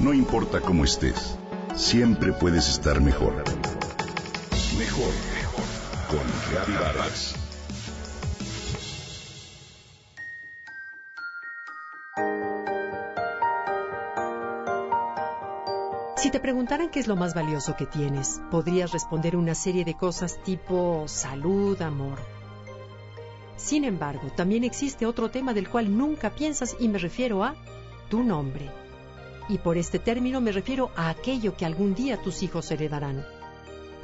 No importa cómo estés, siempre puedes estar mejor. Mejor, mejor. Con Reavivadas. Si te preguntaran qué es lo más valioso que tienes, podrías responder una serie de cosas tipo salud, amor. Sin embargo, también existe otro tema del cual nunca piensas y me refiero a tu nombre. Y por este término me refiero a aquello que algún día tus hijos heredarán.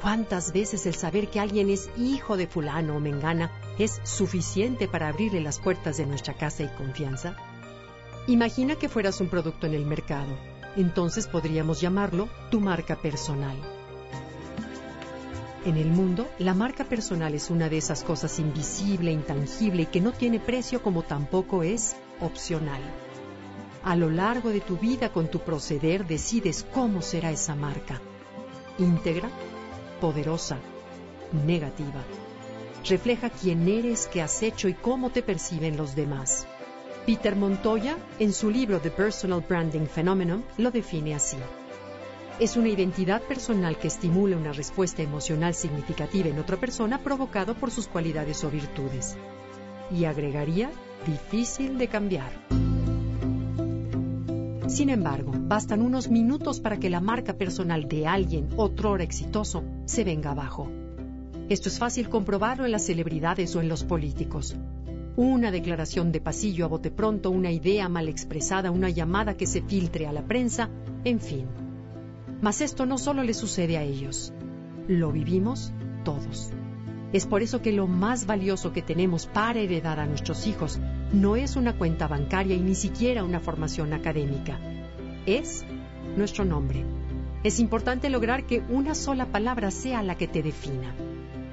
¿Cuántas veces el saber que alguien es hijo de fulano o mengana es suficiente para abrirle las puertas de nuestra casa y confianza? Imagina que fueras un producto en el mercado entonces podríamos llamarlo tu marca personal. En el mundo, la marca personal es una de esas cosas invisible, intangible y que no tiene precio como tampoco es opcional. A lo largo de tu vida con tu proceder decides cómo será esa marca. Íntegra, poderosa, negativa. Refleja quién eres, qué has hecho y cómo te perciben los demás. Peter Montoya, en su libro The Personal Branding Phenomenon, lo define así. Es una identidad personal que estimula una respuesta emocional significativa en otra persona provocado por sus cualidades o virtudes. Y agregaría, difícil de cambiar. Sin embargo, bastan unos minutos para que la marca personal de alguien, otrora exitoso, se venga abajo. Esto es fácil comprobarlo en las celebridades o en los políticos una declaración de pasillo a bote pronto, una idea mal expresada, una llamada que se filtre a la prensa, en fin. Mas esto no solo le sucede a ellos, lo vivimos todos. Es por eso que lo más valioso que tenemos para heredar a nuestros hijos no es una cuenta bancaria y ni siquiera una formación académica. Es nuestro nombre. Es importante lograr que una sola palabra sea la que te defina.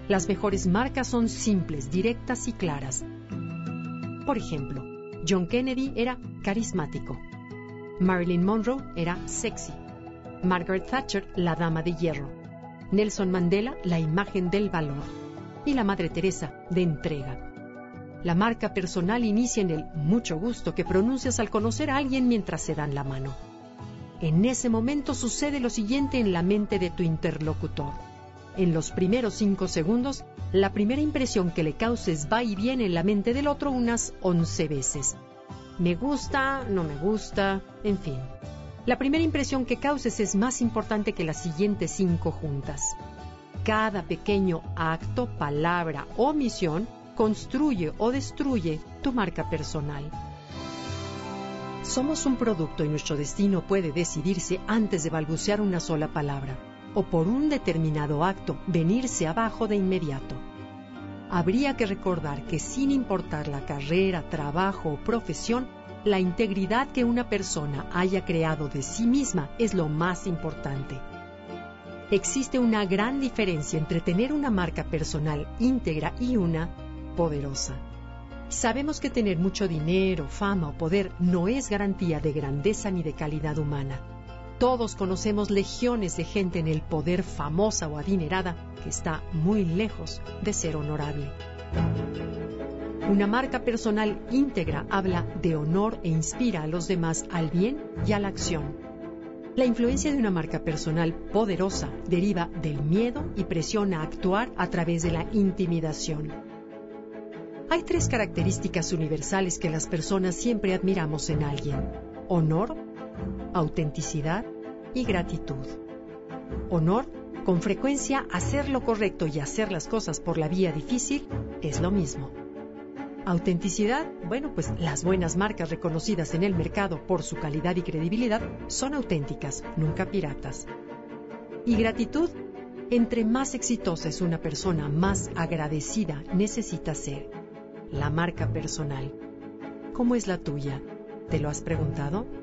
Las mejores marcas son simples, directas y claras por ejemplo, John Kennedy era carismático. Marilyn Monroe era sexy. Margaret Thatcher, la dama de hierro. Nelson Mandela, la imagen del valor. Y la Madre Teresa, de entrega. La marca personal inicia en el mucho gusto que pronuncias al conocer a alguien mientras se dan la mano. En ese momento sucede lo siguiente en la mente de tu interlocutor. En los primeros cinco segundos la primera impresión que le causes va y viene en la mente del otro unas once veces. Me gusta, no me gusta, en fin. La primera impresión que causes es más importante que las siguientes cinco juntas. Cada pequeño acto, palabra o misión construye o destruye tu marca personal. Somos un producto y nuestro destino puede decidirse antes de balbucear una sola palabra o por un determinado acto venirse abajo de inmediato. Habría que recordar que sin importar la carrera, trabajo o profesión, la integridad que una persona haya creado de sí misma es lo más importante. Existe una gran diferencia entre tener una marca personal íntegra y una poderosa. Sabemos que tener mucho dinero, fama o poder no es garantía de grandeza ni de calidad humana todos conocemos legiones de gente en el poder famosa o adinerada que está muy lejos de ser honorable. Una marca personal íntegra habla de honor e inspira a los demás al bien y a la acción. La influencia de una marca personal poderosa deriva del miedo y presiona a actuar a través de la intimidación. Hay tres características universales que las personas siempre admiramos en alguien. Honor, autenticidad y gratitud. Honor, con frecuencia hacer lo correcto y hacer las cosas por la vía difícil es lo mismo. Autenticidad, bueno, pues las buenas marcas reconocidas en el mercado por su calidad y credibilidad son auténticas, nunca piratas. Y gratitud, entre más exitosa es una persona, más agradecida necesita ser. La marca personal. ¿Cómo es la tuya? ¿Te lo has preguntado?